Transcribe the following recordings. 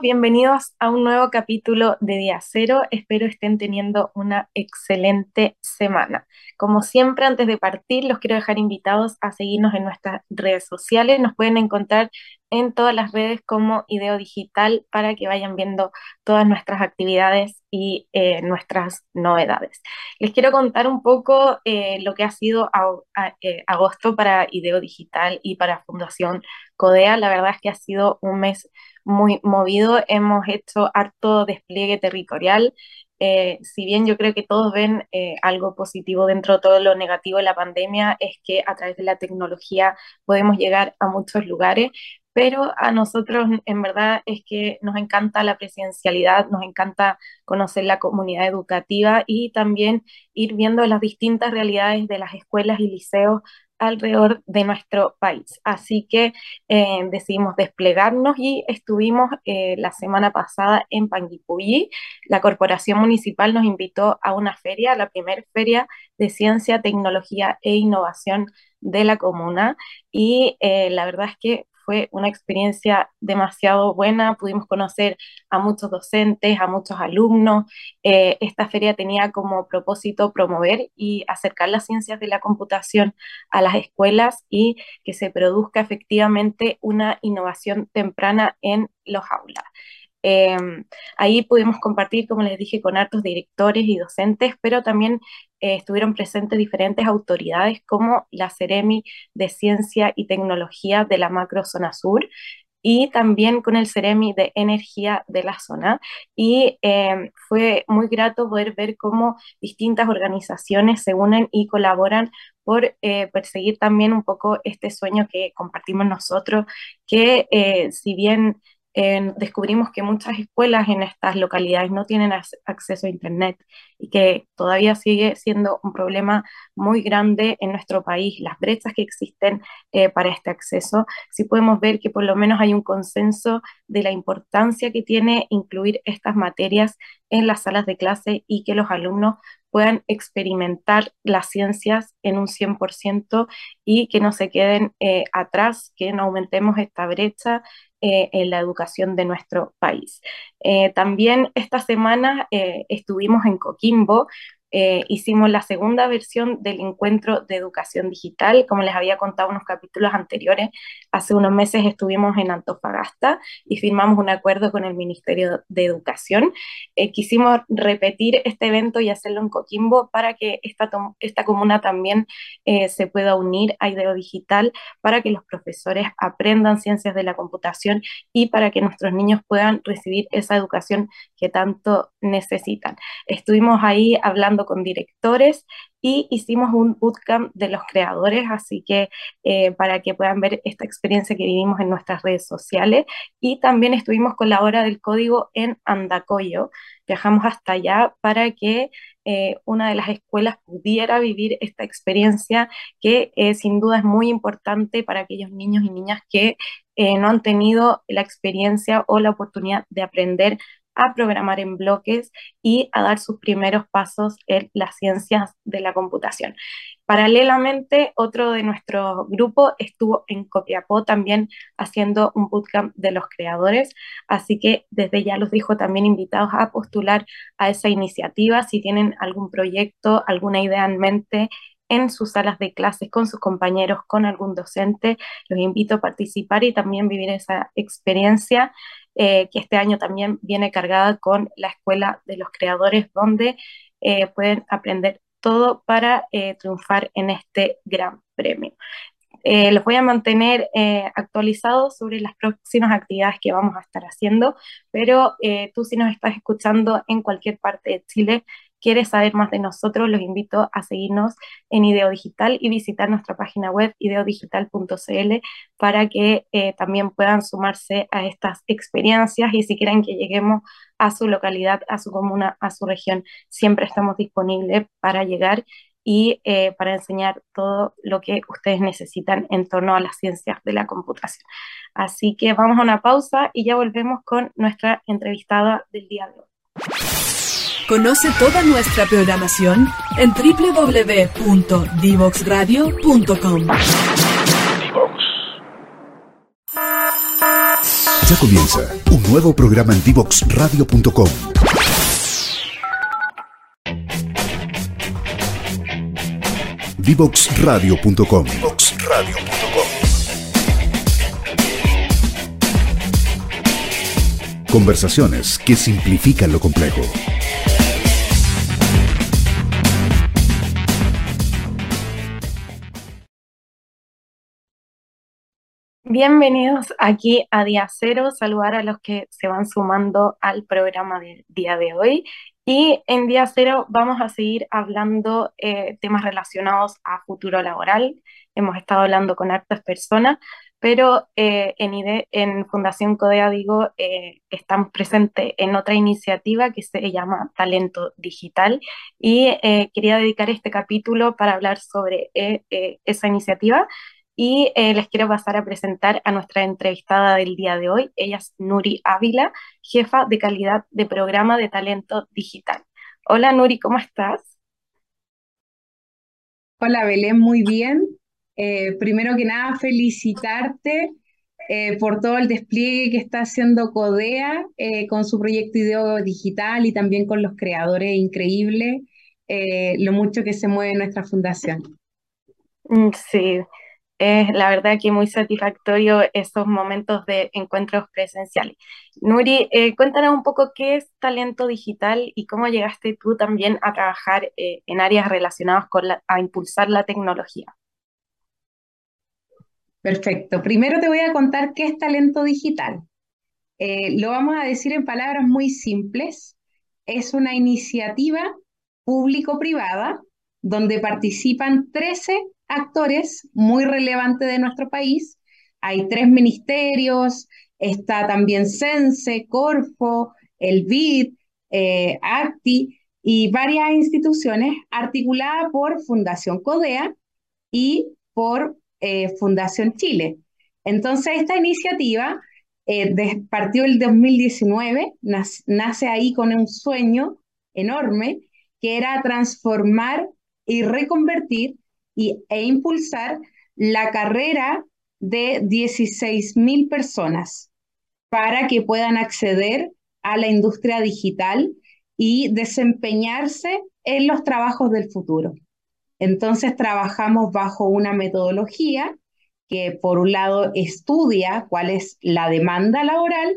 Bienvenidos a un nuevo capítulo de Día Cero. Espero estén teniendo una excelente semana. Como siempre, antes de partir, los quiero dejar invitados a seguirnos en nuestras redes sociales. Nos pueden encontrar en todas las redes como Ideo Digital para que vayan viendo todas nuestras actividades y eh, nuestras novedades. Les quiero contar un poco eh, lo que ha sido eh, agosto para Ideo Digital y para Fundación Codea. La verdad es que ha sido un mes muy movido, hemos hecho harto despliegue territorial. Eh, si bien yo creo que todos ven eh, algo positivo dentro de todo lo negativo de la pandemia, es que a través de la tecnología podemos llegar a muchos lugares, pero a nosotros en verdad es que nos encanta la presencialidad, nos encanta conocer la comunidad educativa y también ir viendo las distintas realidades de las escuelas y liceos alrededor de nuestro país. Así que eh, decidimos desplegarnos y estuvimos eh, la semana pasada en Panguipulli. La corporación municipal nos invitó a una feria, la primera feria de ciencia, tecnología e innovación de la comuna y eh, la verdad es que fue una experiencia demasiado buena, pudimos conocer a muchos docentes, a muchos alumnos. Eh, esta feria tenía como propósito promover y acercar las ciencias de la computación a las escuelas y que se produzca efectivamente una innovación temprana en los aulas. Em, ahí pudimos compartir, como les dije, con hartos directores y docentes, pero también eh, estuvieron presentes diferentes autoridades como la Ceremi de Ciencia y Tecnología de la Macro Zona Sur y también con el Ceremi de Energía de la zona. Y em, fue muy grato poder ver cómo distintas organizaciones se unen y colaboran por eh, perseguir también un poco este sueño que compartimos nosotros, que eh, si bien descubrimos que muchas escuelas en estas localidades no tienen acceso a Internet y que todavía sigue siendo un problema muy grande en nuestro país, las brechas que existen eh, para este acceso, sí podemos ver que por lo menos hay un consenso de la importancia que tiene incluir estas materias en las salas de clase y que los alumnos puedan experimentar las ciencias en un 100% y que no se queden eh, atrás, que no aumentemos esta brecha eh, en la educación de nuestro país. Eh, también esta semana eh, estuvimos en Coquimbo eh, hicimos la segunda versión del encuentro de educación digital, como les había contado unos capítulos anteriores, hace unos meses estuvimos en Antofagasta y firmamos un acuerdo con el Ministerio de Educación. Eh, quisimos repetir este evento y hacerlo en Coquimbo para que esta, esta comuna también eh, se pueda unir a Ideo Digital, para que los profesores aprendan ciencias de la computación y para que nuestros niños puedan recibir esa educación que tanto necesitan. Estuvimos ahí hablando con directores y hicimos un bootcamp de los creadores, así que eh, para que puedan ver esta experiencia que vivimos en nuestras redes sociales. Y también estuvimos con la hora del código en Andacoyo. Viajamos hasta allá para que eh, una de las escuelas pudiera vivir esta experiencia que eh, sin duda es muy importante para aquellos niños y niñas que no han tenido la experiencia o la oportunidad de aprender a programar en bloques y a dar sus primeros pasos en las ciencias de la computación. Paralelamente, otro de nuestro grupo estuvo en Copiapó también haciendo un bootcamp de los creadores, así que desde ya los dijo también invitados a postular a esa iniciativa si tienen algún proyecto, alguna idea en mente en sus salas de clases con sus compañeros, con algún docente. Los invito a participar y también vivir esa experiencia eh, que este año también viene cargada con la Escuela de los Creadores, donde eh, pueden aprender todo para eh, triunfar en este gran premio. Los voy a mantener actualizados sobre las próximas actividades que vamos a estar haciendo, pero tú si nos estás escuchando en cualquier parte de Chile, quieres saber más de nosotros, los invito a seguirnos en Ideo Digital y visitar nuestra página web ideodigital.cl para que eh, también puedan sumarse a estas experiencias y si quieren que lleguemos a su localidad, a su comuna, a su región, siempre estamos disponibles para llegar y eh, para enseñar todo lo que ustedes necesitan en torno a las ciencias de la computación. Así que vamos a una pausa y ya volvemos con nuestra entrevistada del día de hoy. Conoce toda nuestra programación en www.divoxradio.com. Ya comienza un nuevo programa en divoxradio.com. Divoxradio.com. Conversaciones que simplifican lo complejo. Bienvenidos aquí a Día Cero, saludar a los que se van sumando al programa del día de hoy. Y en Día Cero vamos a seguir hablando eh, temas relacionados a futuro laboral. Hemos estado hablando con hartas personas, pero eh, en, en Fundación Codea, digo, eh, estamos presentes en otra iniciativa que se llama Talento Digital y quería dedicar este capítulo para hablar sobre esa iniciativa y eh, les quiero pasar a presentar a nuestra entrevistada del día de hoy. Ella es Nuri Ávila, jefa de calidad de programa de talento digital. Hola Nuri, ¿cómo estás? Hola Belén, muy bien. Eh, primero que nada, felicitarte eh, por todo el despliegue que está haciendo CODEA con su proyecto Ideo Digital y también con los creadores increíbles, lo mucho que se mueve nuestra fundación. Mm, sí, es la verdad que muy satisfactorio esos momentos de encuentros presenciales. Nuri, eh, cuéntanos un poco qué es talento digital y cómo llegaste tú también a trabajar eh, en áreas relacionadas con a impulsar la tecnología. Perfecto. Primero te voy a contar qué es talento digital. Eh, lo vamos a decir en palabras muy simples. Es una iniciativa público-privada donde participan 13 actores muy relevantes de nuestro país. Hay tres ministerios, está también CENSE, Corfo, el BID, eh, ACTI y varias instituciones articuladas por Fundación CODEA y por eh, Fundación Chile. Entonces, esta iniciativa eh, partió el 2019, nace ahí con un sueño enorme, que era transformar y reconvertir e impulsar la carrera de 16.000 personas para que puedan acceder a la industria digital y desempeñarse en los trabajos del futuro. Entonces trabajamos bajo una metodología que por un lado estudia cuál es la demanda laboral,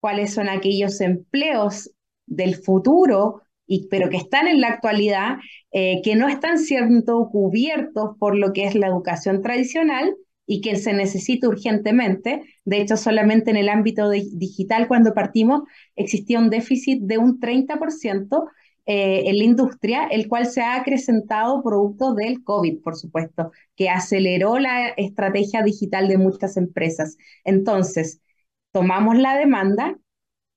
cuáles son aquellos empleos del futuro pero que están en la actualidad, eh, que no están siendo cubiertos por lo que es la educación tradicional y que se necesita urgentemente. De hecho, solamente en el ámbito digital, cuando partimos, existía un déficit de un 30% eh, en la industria, el cual se ha acrecentado producto del COVID, por supuesto, que aceleró la estrategia digital de muchas empresas. Entonces, tomamos la demanda,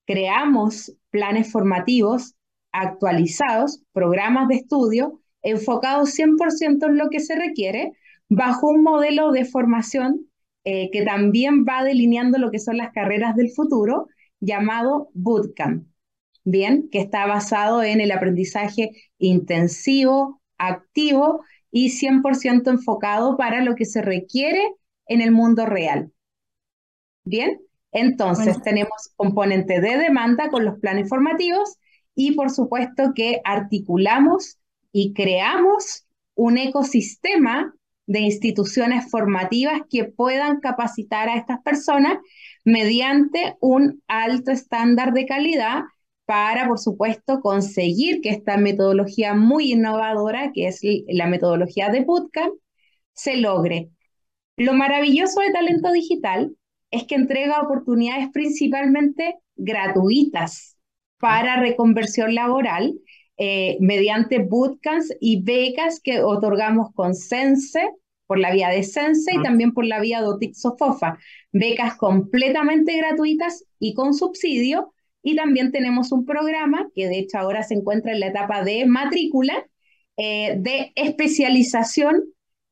creamos planes formativos actualizados, programas de estudio enfocados 100% en lo que se requiere, bajo un modelo de formación eh, que también va delineando lo que son las carreras del futuro, llamado Bootcamp. bien, que está basado en el aprendizaje intensivo, activo y 100% enfocado para lo que se requiere en el mundo real. Bien, entonces tenemos componente de demanda con los planes formativos y por supuesto que articulamos y creamos un ecosistema de instituciones formativas que puedan capacitar a estas personas mediante un alto estándar de calidad para, por supuesto, conseguir que esta metodología muy innovadora, que es la metodología de Bootcamp, se logre. Lo maravilloso de Talento Digital es que entrega oportunidades principalmente gratuitas para reconversión laboral eh, mediante bootcamps y becas que otorgamos con Sense, por la vía de Sense y también por la vía de Otixofofa. Becas completamente gratuitas y con subsidio. Y también tenemos un programa que de hecho ahora se encuentra en la etapa de matrícula eh, de especialización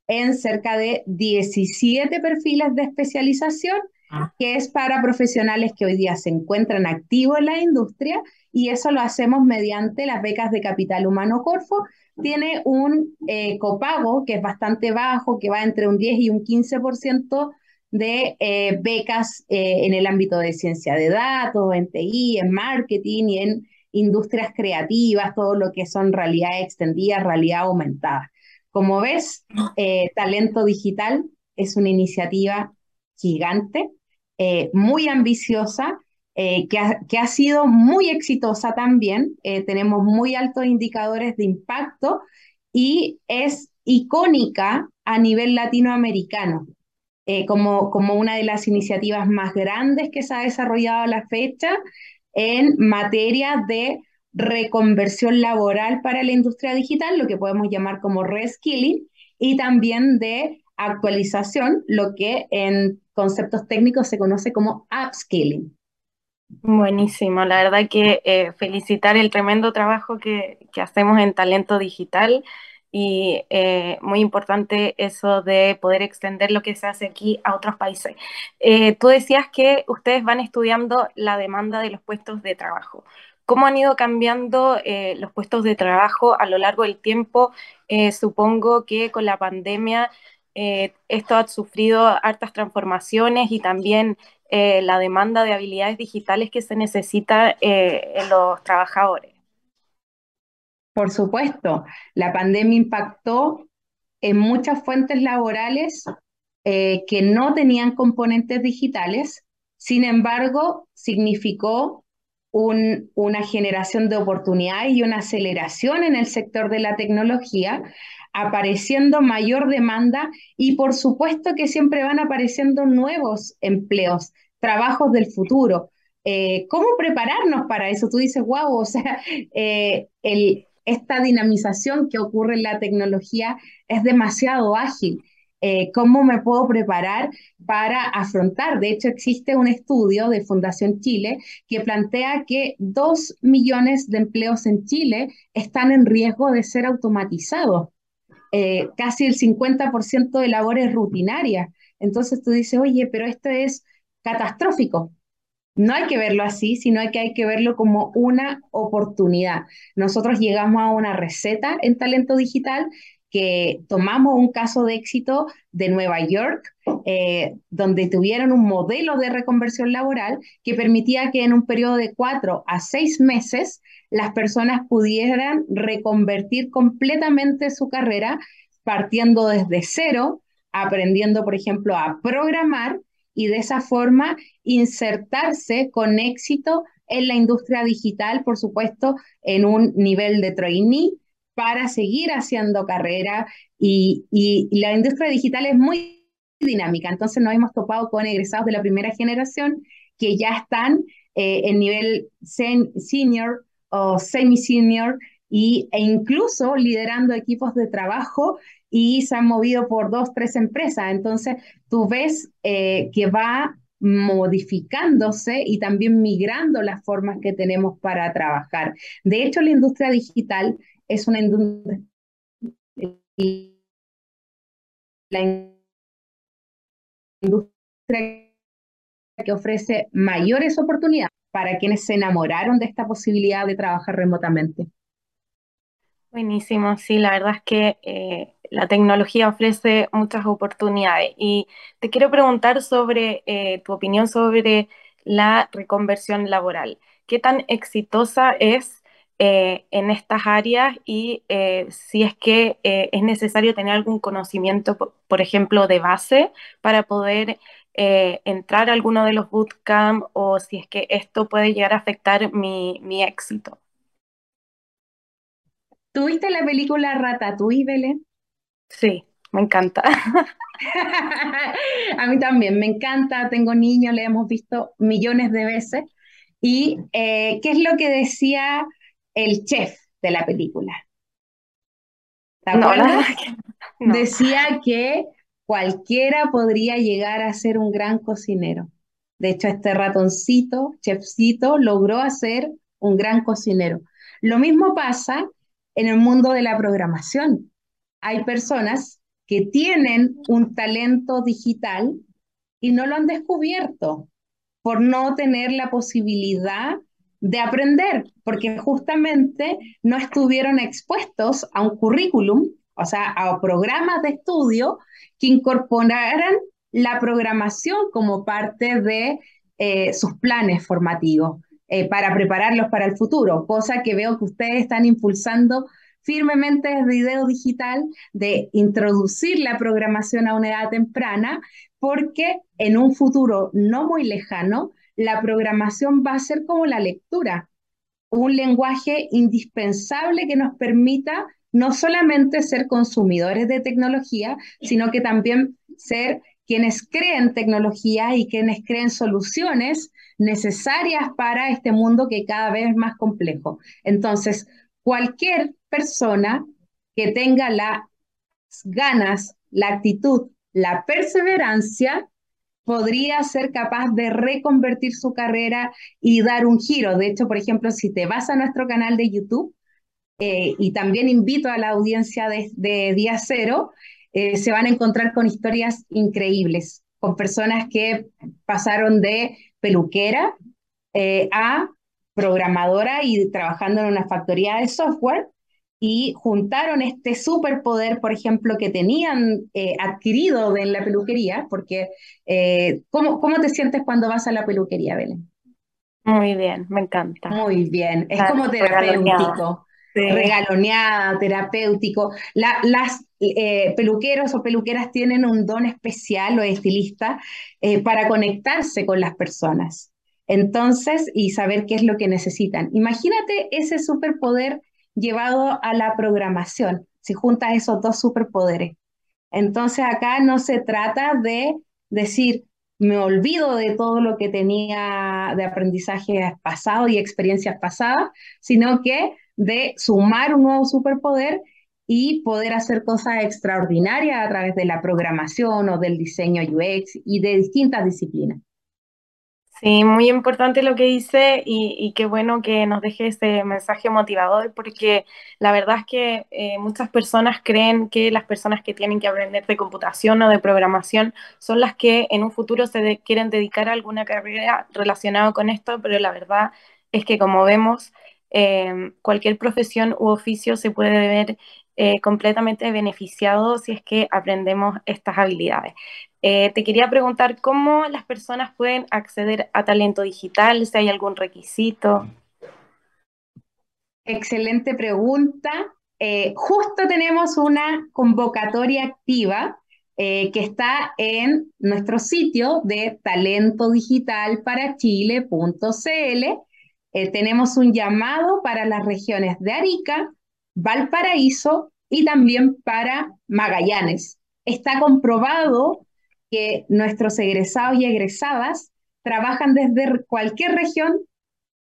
en cerca de 17 perfiles de especialización Ah. Que es para profesionales que hoy día se encuentran activos en la industria y eso lo hacemos mediante las becas de Capital Humano Corfo. Tiene un eh, copago que es bastante bajo, que va entre un 10 y un 15% de eh, becas eh, en el ámbito de ciencia de datos, en TI, en marketing y en industrias creativas, todo lo que son realidad extendida, realidad aumentada. Como ves, Talento Digital es una iniciativa gigante eh, muy ambiciosa, eh, que, ha, que, ha, sido muy exitosa también. Eh, tenemos muy altos indicadores de impacto y es icónica a nivel latinoamericano. como, como una de las iniciativas más grandes que se ha desarrollado a la fecha en materia de reconversión laboral para la industria digital, lo que podemos llamar como reskilling, y también de actualización, lo que en conceptos técnicos se conoce como upskilling. Buenísimo, la verdad que eh, felicitar el tremendo trabajo que, hacemos en talento digital y eh, muy importante eso de poder extender lo que se hace aquí a otros países. Eh, tú decías que ustedes van estudiando la demanda de los puestos de trabajo. ¿Cómo han ido cambiando los puestos de trabajo a lo largo del tiempo? supongo que con la pandemia eh, esto ha sufrido hartas transformaciones y también eh, la demanda de habilidades digitales que se necesita eh, en los trabajadores. Por supuesto, la pandemia impactó en muchas fuentes laborales que no tenían componentes digitales, sin embargo, significó una generación de oportunidades y una aceleración en el sector de la tecnología, apareciendo mayor demanda y por supuesto que siempre van apareciendo nuevos empleos, trabajos del futuro. Eh, ¿Cómo prepararnos para eso? Tú dices, wow, o sea, eh, esta dinamización que ocurre en la tecnología es demasiado ágil. Eh, ¿Cómo me puedo preparar para afrontar? De hecho, existe un estudio de Fundación Chile que plantea que dos millones de empleos en Chile están en riesgo de ser automatizados. Eh, casi el 50% de labores rutinarias. Entonces tú dices, oye, pero esto es catastrófico. No hay que verlo así, sino que hay que verlo como una oportunidad. Nosotros llegamos a una receta en talento digital que tomamos un caso de éxito de Nueva York, eh, donde tuvieron un modelo de reconversión laboral que permitía que en un periodo de cuatro a seis meses las personas pudieran reconvertir completamente su carrera partiendo desde cero, aprendiendo, por ejemplo, a programar y de esa forma insertarse con éxito en la industria digital, por supuesto, en un nivel de trainee para seguir haciendo carrera y, la industria digital es muy dinámica, entonces nos hemos topado con egresados de la primera generación que ya están eh, en nivel senior o semi-senior y, e incluso liderando equipos de trabajo y se han movido por dos, tres empresas. Entonces, tú ves eh, que va modificándose y también migrando las formas que tenemos para trabajar. De hecho, la industria digital es una industria que ofrece mayores oportunidades para quienes se enamoraron de esta posibilidad de trabajar remotamente. Buenísimo, sí, la verdad es que eh, la tecnología ofrece muchas oportunidades y te quiero preguntar sobre eh, tu opinión sobre la reconversión laboral. ¿Qué tan exitosa es eh, en estas áreas y si es que es necesario tener algún conocimiento, por, ejemplo, de base para poder entrar a alguno de los bootcamp o si es que esto puede llegar a afectar mi, mi éxito? ¿Tuviste la película Ratatouille, Belén? Sí, me encanta. A mí también, me encanta, tengo niños, le hemos visto millones de veces. ¿Y eh, qué es lo que decía el chef de la película? ¿Te acuerdas? Decía que cualquiera podría llegar a ser un gran cocinero. De hecho, este ratoncito, chefcito, logró hacer un gran cocinero. Lo mismo pasa en el mundo de la programación. Hay personas que tienen un talento digital y no lo han descubierto por no tener la posibilidad de aprender, porque justamente no estuvieron expuestos a un currículum, o sea, a programas de estudio que incorporaran la programación como parte de eh, sus planes formativos. Eh, para prepararlos para el futuro, cosa que veo que ustedes están impulsando firmemente desde Ideo Digital de introducir la programación a una edad temprana, porque en un futuro no muy lejano, la programación va a ser como la lectura, un lenguaje indispensable que nos permita no solamente ser consumidores de tecnología, sino que también ser quienes creen tecnología y quienes creen soluciones necesarias para este mundo que cada vez es más complejo. Entonces, cualquier persona que tenga las ganas, la actitud, la perseverancia, podría ser capaz de reconvertir su carrera y dar un giro. De hecho, por ejemplo, si te vas a nuestro canal de YouTube, eh, y también invito a la audiencia de, Día Cero, eh, se van a encontrar con historias increíbles, con personas que pasaron de peluquera eh, a programadora y trabajando en una factoría de software y juntaron este superpoder, por ejemplo, que tenían eh, adquirido en la peluquería, porque eh, ¿cómo, ¿cómo, te sientes cuando vas a la peluquería, Belén? Muy bien, me encanta. Muy bien, es como terapéutico. Regaloneada, terapéutico. las peluqueros o peluqueras tienen un don especial o estilista para conectarse con las personas. Entonces, y saber qué es lo que necesitan. Imagínate ese superpoder llevado a la programación, si juntas esos dos superpoderes. Entonces, acá no se trata de decir, me olvido de todo lo que tenía de aprendizaje pasado y experiencias pasadas, sino que de sumar un nuevo superpoder y poder hacer cosas extraordinarias a través de la programación o del diseño UX y de distintas disciplinas. Sí, muy importante lo que dice y, qué bueno que nos deje ese mensaje motivador porque la verdad es que eh, muchas personas creen que las personas que tienen que aprender de computación o de programación son las que en un futuro se quieren dedicar a alguna carrera relacionada con esto, pero la verdad es que como vemos, eh, cualquier profesión u oficio se puede ver eh, completamente beneficiado si es que aprendemos estas habilidades. Eh, te quería preguntar cómo las personas pueden acceder a talento digital, si hay algún requisito. Excelente pregunta. Eh, justo tenemos una convocatoria activa que está en nuestro sitio de talentodigitalparachile.cl. tenemos un llamado para las regiones de Arica, Valparaíso y también para Magallanes. Está comprobado que nuestros egresados y egresadas trabajan desde cualquier región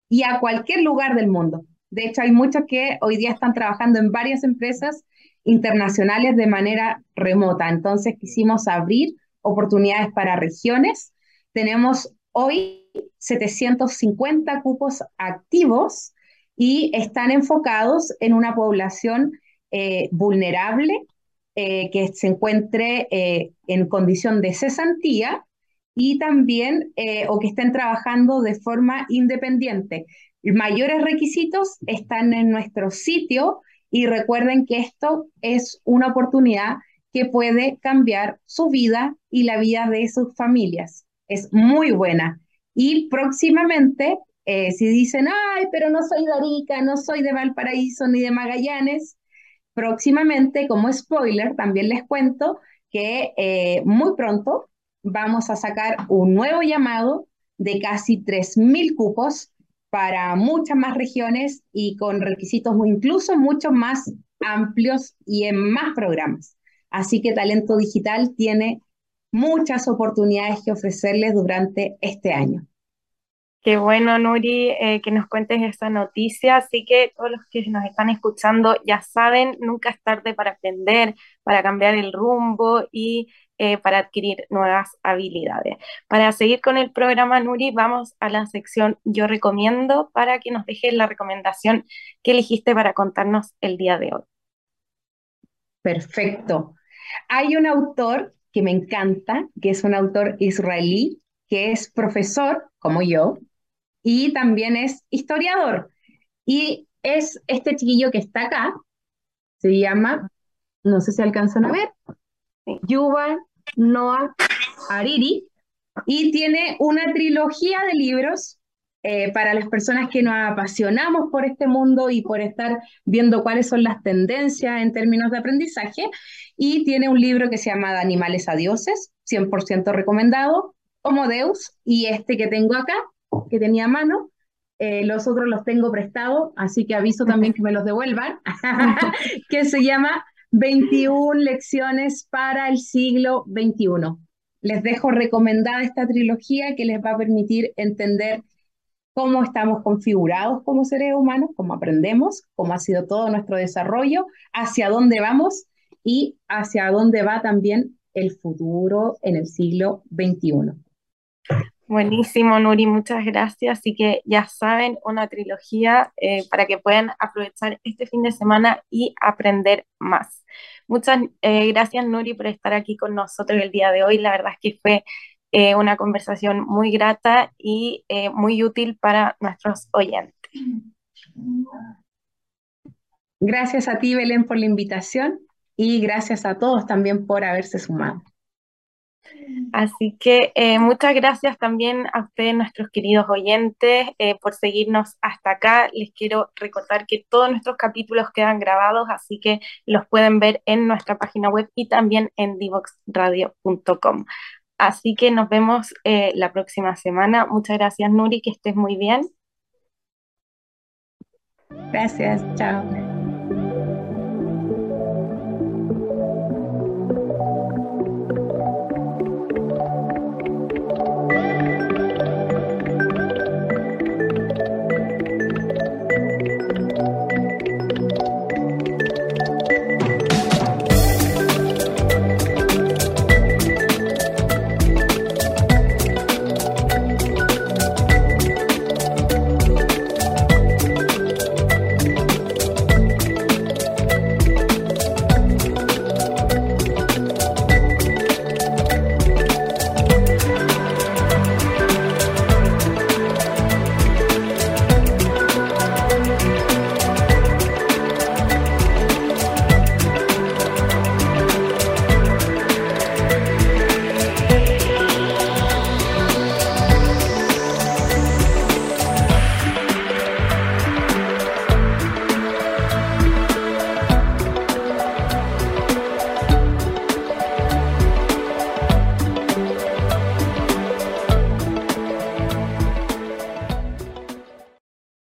y a cualquier lugar del mundo. De hecho, hay muchos que hoy día están trabajando en varias empresas internacionales de manera remota. Entonces, quisimos abrir oportunidades para regiones. Tenemos hoy 750 cupos activos y están enfocados en una población eh, vulnerable eh, que se encuentre eh, en condición de cesantía y también eh, o que estén trabajando de forma independiente. Mayores requisitos están en nuestro sitio y recuerden que esto es una oportunidad que puede cambiar su vida y la vida de sus familias. Es muy buena. Y próximamente, si dicen, ay, pero no soy de Arica, no soy de Valparaíso ni de Magallanes, próximamente, como spoiler, también les cuento que eh, muy pronto vamos a sacar un nuevo llamado de casi 3.000 cupos para muchas más regiones y con requisitos incluso mucho más amplios y en más programas. Así que Talento Digital tiene muchas oportunidades que ofrecerles durante este año. Qué bueno, Nuri, eh, que nos cuentes esta noticia. Así que todos los que nos están escuchando ya saben, nunca es tarde para aprender, para cambiar el rumbo y eh, para adquirir nuevas habilidades. Para seguir con el programa, Nuri, vamos a la sección Yo recomiendo para que nos dejes la recomendación que elegiste para contarnos el día de hoy. Perfecto. Hay un autor que me encanta, que es un autor israelí, que es profesor, como yo, y también es historiador. Y es este chiquillo que está acá, se llama, no sé si alcanzan a ver, Yuval Noah Hariri, y tiene una trilogía de libros eh, para las personas que nos apasionamos por este mundo y por estar viendo cuáles son las tendencias en términos de aprendizaje. Y tiene un libro que se llama De animales a dioses, 100% recomendado, Homo Deus, y este que tengo acá, que tenía a mano, eh, los otros los tengo prestados, así que aviso también que me los devuelvan, que se llama 21 lecciones para el siglo XXI. Les dejo recomendada esta trilogía que les va a permitir entender cómo estamos configurados como seres humanos, cómo aprendemos, cómo ha sido todo nuestro desarrollo, hacia dónde vamos y hacia dónde va también el futuro en el siglo XXI. Buenísimo, Nuri, muchas gracias. Así que ya saben, una trilogía eh, para que puedan aprovechar este fin de semana y aprender más. Muchas eh, gracias, Nuri, por estar aquí con nosotros el día de hoy. La verdad es que fue eh, una conversación muy grata y muy útil para nuestros oyentes. Gracias a ti, Belén, por la invitación y gracias a todos también por haberse sumado. Así que eh, muchas gracias también a ustedes, nuestros queridos oyentes, eh, por seguirnos hasta acá. Les quiero recordar que todos nuestros capítulos quedan grabados, así que los pueden ver en nuestra página web y también en divoxradio.com. Así que nos vemos eh, la próxima semana. Muchas gracias, Nuri, que estés muy bien. Gracias, chao.